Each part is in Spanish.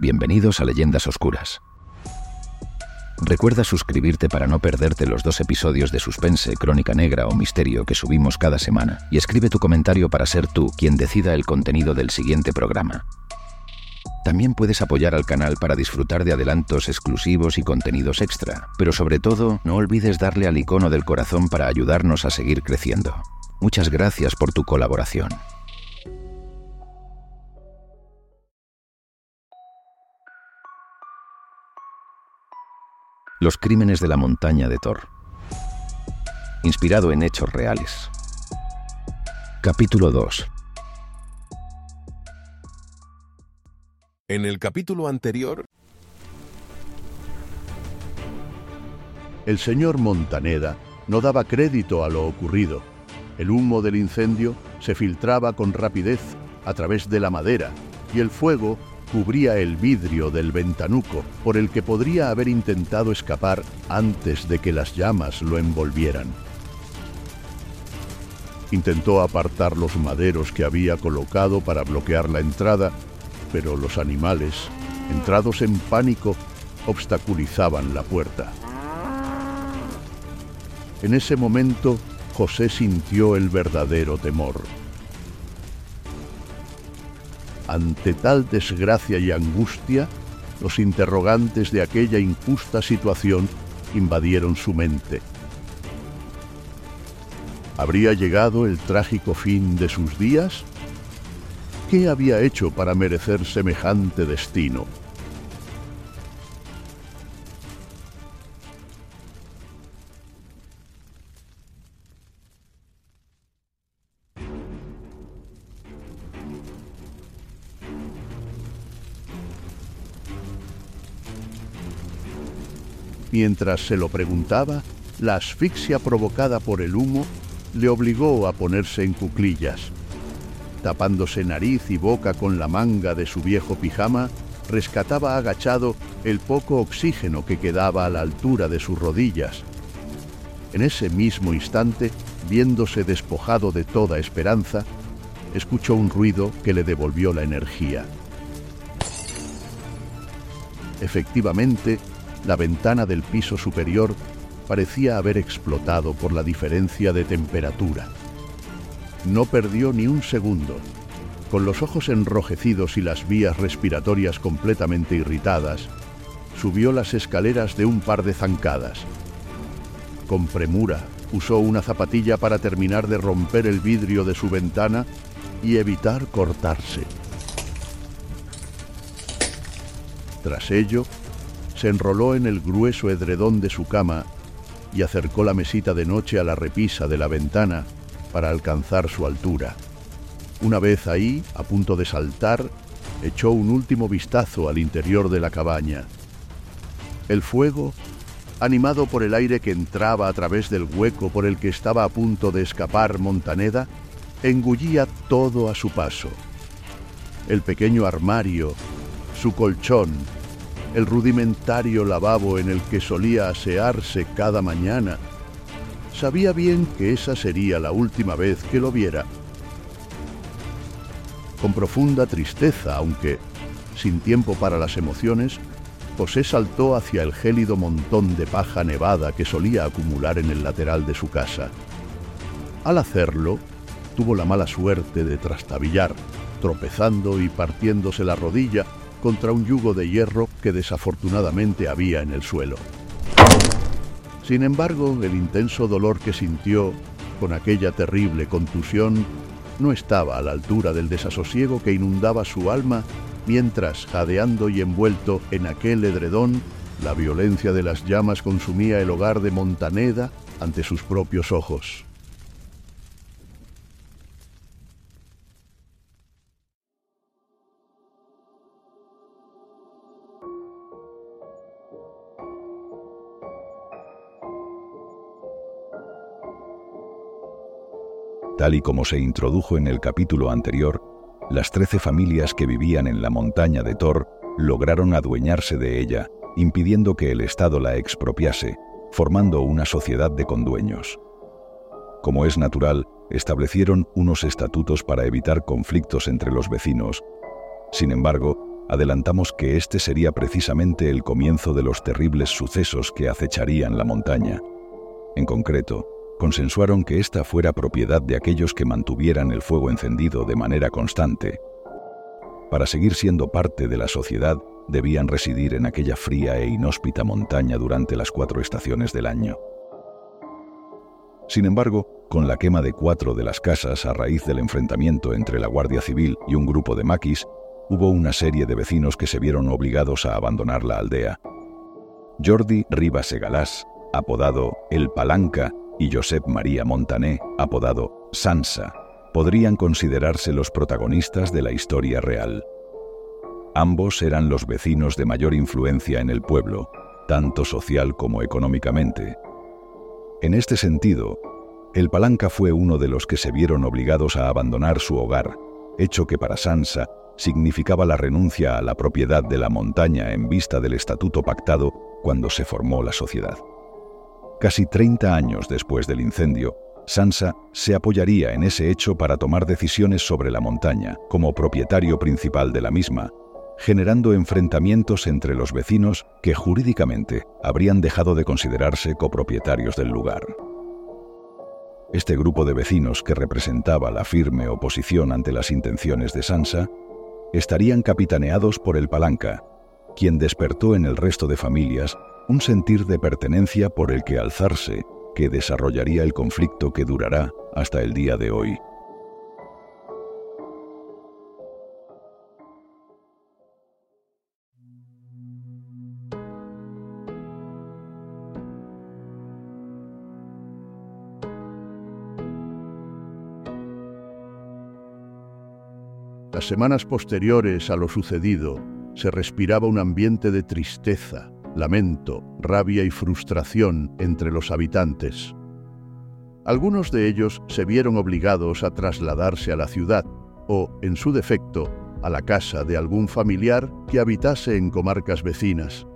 Bienvenidos a Leyendas Oscuras. Recuerda suscribirte para no perderte los dos episodios de Suspense, Crónica Negra o Misterio que subimos cada semana y escribe tu comentario para ser tú quien decida el contenido del siguiente programa. También puedes apoyar al canal para disfrutar de adelantos exclusivos y contenidos extra, pero sobre todo no olvides darle al icono del corazón para ayudarnos a seguir creciendo. Muchas gracias por tu colaboración. Los crímenes de la montaña de Thor. Inspirado en hechos reales. Capítulo 2. En el capítulo anterior, El señor Montaneda no daba crédito a lo ocurrido. El humo del incendio se filtraba con rapidez a través de la madera y el fuego cubría el vidrio del ventanuco por el que podría haber intentado escapar antes de que las llamas lo envolvieran. Intentó apartar los maderos que había colocado para bloquear la entrada, pero los animales, entrados en pánico, obstaculizaban la puerta. En ese momento, José sintió el verdadero temor. Ante tal desgracia y angustia, los interrogantes de aquella injusta situación invadieron su mente. ¿Habría llegado el trágico fin de sus días? ¿Qué había hecho para merecer semejante destino? Mientras se lo preguntaba, la asfixia provocada por el humo le obligó a ponerse en cuclillas. Tapándose nariz y boca con la manga de su viejo pijama, rescataba agachado el poco oxígeno que quedaba a la altura de sus rodillas. En ese mismo instante, viéndose despojado de toda esperanza, escuchó un ruido que le devolvió la energía. Efectivamente, la ventana del piso superior parecía haber explotado por la diferencia de temperatura. No perdió ni un segundo. Con los ojos enrojecidos y las vías respiratorias completamente irritadas, subió las escaleras de un par de zancadas. Con premura, usó una zapatilla para terminar de romper el vidrio de su ventana y evitar cortarse. Tras ello, se enroló en el grueso edredón de su cama y acercó la mesita de noche a la repisa de la ventana para alcanzar su altura. Una vez ahí, a punto de saltar, echó un último vistazo al interior de la cabaña. El fuego, animado por el aire que entraba a través del hueco por el que estaba a punto de escapar Montaneda, engullía todo a su paso. El pequeño armario, su colchón, el rudimentario lavabo en el que solía asearse cada mañana. Sabía bien que esa sería la última vez que lo viera. Con profunda tristeza, aunque sin tiempo para las emociones, José saltó hacia el gélido montón de paja nevada que solía acumular en el lateral de su casa. Al hacerlo, tuvo la mala suerte de trastabillar, tropezando y partiéndose la rodilla contra un yugo de hierro que desafortunadamente había en el suelo. Sin embargo, el intenso dolor que sintió con aquella terrible contusión no estaba a la altura del desasosiego que inundaba su alma mientras, jadeando y envuelto en aquel edredón, la violencia de las llamas consumía el hogar de Montaneda ante sus propios ojos. Tal y como se introdujo en el capítulo anterior, las trece familias que vivían en la montaña de Thor lograron adueñarse de ella, impidiendo que el Estado la expropiase, formando una sociedad de condueños. Como es natural, establecieron unos estatutos para evitar conflictos entre los vecinos. Sin embargo, adelantamos que este sería precisamente el comienzo de los terribles sucesos que acecharían la montaña. En concreto, consensuaron que ésta fuera propiedad de aquellos que mantuvieran el fuego encendido de manera constante. Para seguir siendo parte de la sociedad, debían residir en aquella fría e inhóspita montaña durante las cuatro estaciones del año. Sin embargo, con la quema de cuatro de las casas a raíz del enfrentamiento entre la Guardia Civil y un grupo de maquis, hubo una serie de vecinos que se vieron obligados a abandonar la aldea. Jordi Rivas Egalás, apodado El Palanca, y Josep María Montané, apodado Sansa, podrían considerarse los protagonistas de la historia real. Ambos eran los vecinos de mayor influencia en el pueblo, tanto social como económicamente. En este sentido, el Palanca fue uno de los que se vieron obligados a abandonar su hogar, hecho que para Sansa significaba la renuncia a la propiedad de la montaña en vista del estatuto pactado cuando se formó la sociedad. Casi 30 años después del incendio, Sansa se apoyaría en ese hecho para tomar decisiones sobre la montaña como propietario principal de la misma, generando enfrentamientos entre los vecinos que jurídicamente habrían dejado de considerarse copropietarios del lugar. Este grupo de vecinos que representaba la firme oposición ante las intenciones de Sansa estarían capitaneados por el Palanca, quien despertó en el resto de familias un sentir de pertenencia por el que alzarse que desarrollaría el conflicto que durará hasta el día de hoy. Las semanas posteriores a lo sucedido se respiraba un ambiente de tristeza, lamento, rabia y frustración entre los habitantes. Algunos de ellos se vieron obligados a trasladarse a la ciudad o, en su defecto, a la casa de algún familiar que habitase en comarcas vecinas.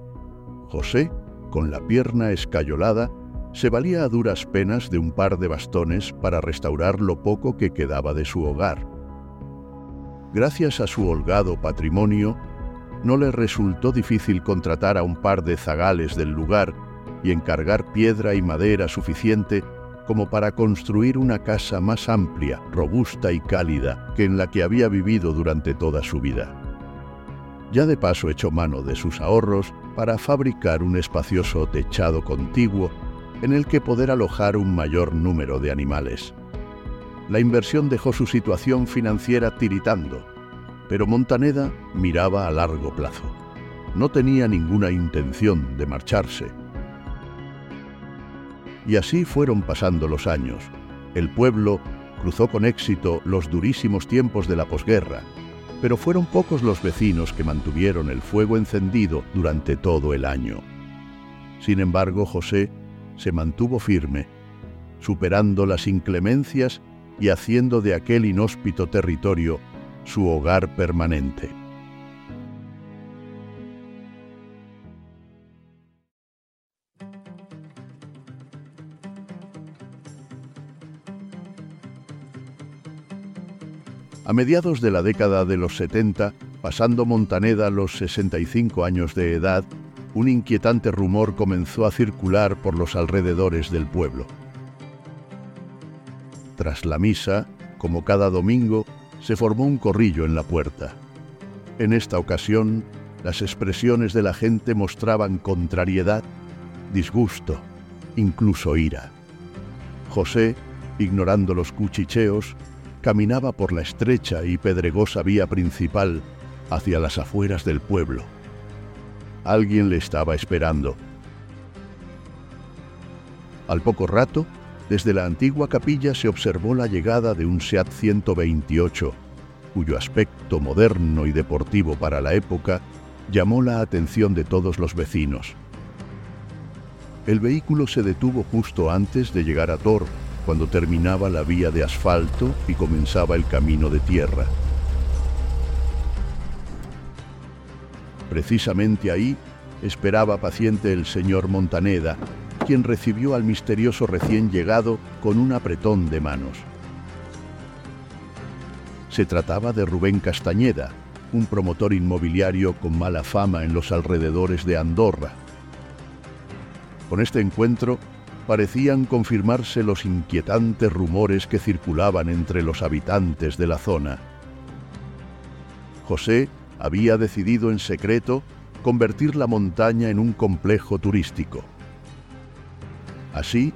José, con la pierna escayolada, se valía a duras penas de un par de bastones para restaurar lo poco que quedaba de su hogar. Gracias a su holgado patrimonio, no le resultó difícil contratar a un par de zagales del lugar y encargar piedra y madera suficiente como para construir una casa más amplia, robusta y cálida que en la que había vivido durante toda su vida. Ya de paso echó mano de sus ahorros para fabricar un espacioso techado contiguo en el que poder alojar un mayor número de animales. La inversión dejó su situación financiera tiritando pero Montaneda miraba a largo plazo. No tenía ninguna intención de marcharse. Y así fueron pasando los años. El pueblo cruzó con éxito los durísimos tiempos de la posguerra, pero fueron pocos los vecinos que mantuvieron el fuego encendido durante todo el año. Sin embargo, José se mantuvo firme, superando las inclemencias y haciendo de aquel inhóspito territorio su hogar permanente. A mediados de la década de los 70, pasando Montaneda los 65 años de edad, un inquietante rumor comenzó a circular por los alrededores del pueblo. Tras la misa, como cada domingo, se formó un corrillo en la puerta. En esta ocasión, las expresiones de la gente mostraban contrariedad, disgusto, incluso ira. José, ignorando los cuchicheos, caminaba por la estrecha y pedregosa vía principal hacia las afueras del pueblo. Alguien le estaba esperando. Al poco rato, desde la antigua capilla se observó la llegada de un SEAT 128, cuyo aspecto moderno y deportivo para la época llamó la atención de todos los vecinos. El vehículo se detuvo justo antes de llegar a Thor cuando terminaba la vía de asfalto y comenzaba el camino de tierra. Precisamente ahí esperaba paciente el señor Montaneda, quien recibió al misterioso recién llegado con un apretón de manos. Se trataba de Rubén Castañeda, un promotor inmobiliario con mala fama en los alrededores de Andorra. Con este encuentro parecían confirmarse los inquietantes rumores que circulaban entre los habitantes de la zona. José había decidido en secreto convertir la montaña en un complejo turístico. Así,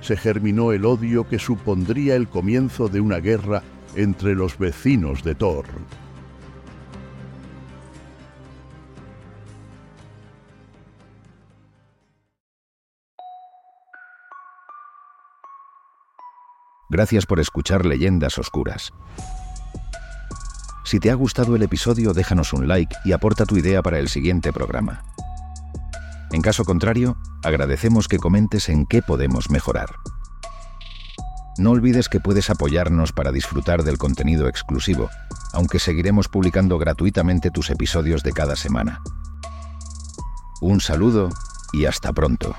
se germinó el odio que supondría el comienzo de una guerra entre los vecinos de Thor. Gracias por escuchar Leyendas Oscuras. Si te ha gustado el episodio, déjanos un like y aporta tu idea para el siguiente programa. En caso contrario, agradecemos que comentes en qué podemos mejorar. No olvides que puedes apoyarnos para disfrutar del contenido exclusivo, aunque seguiremos publicando gratuitamente tus episodios de cada semana. Un saludo y hasta pronto.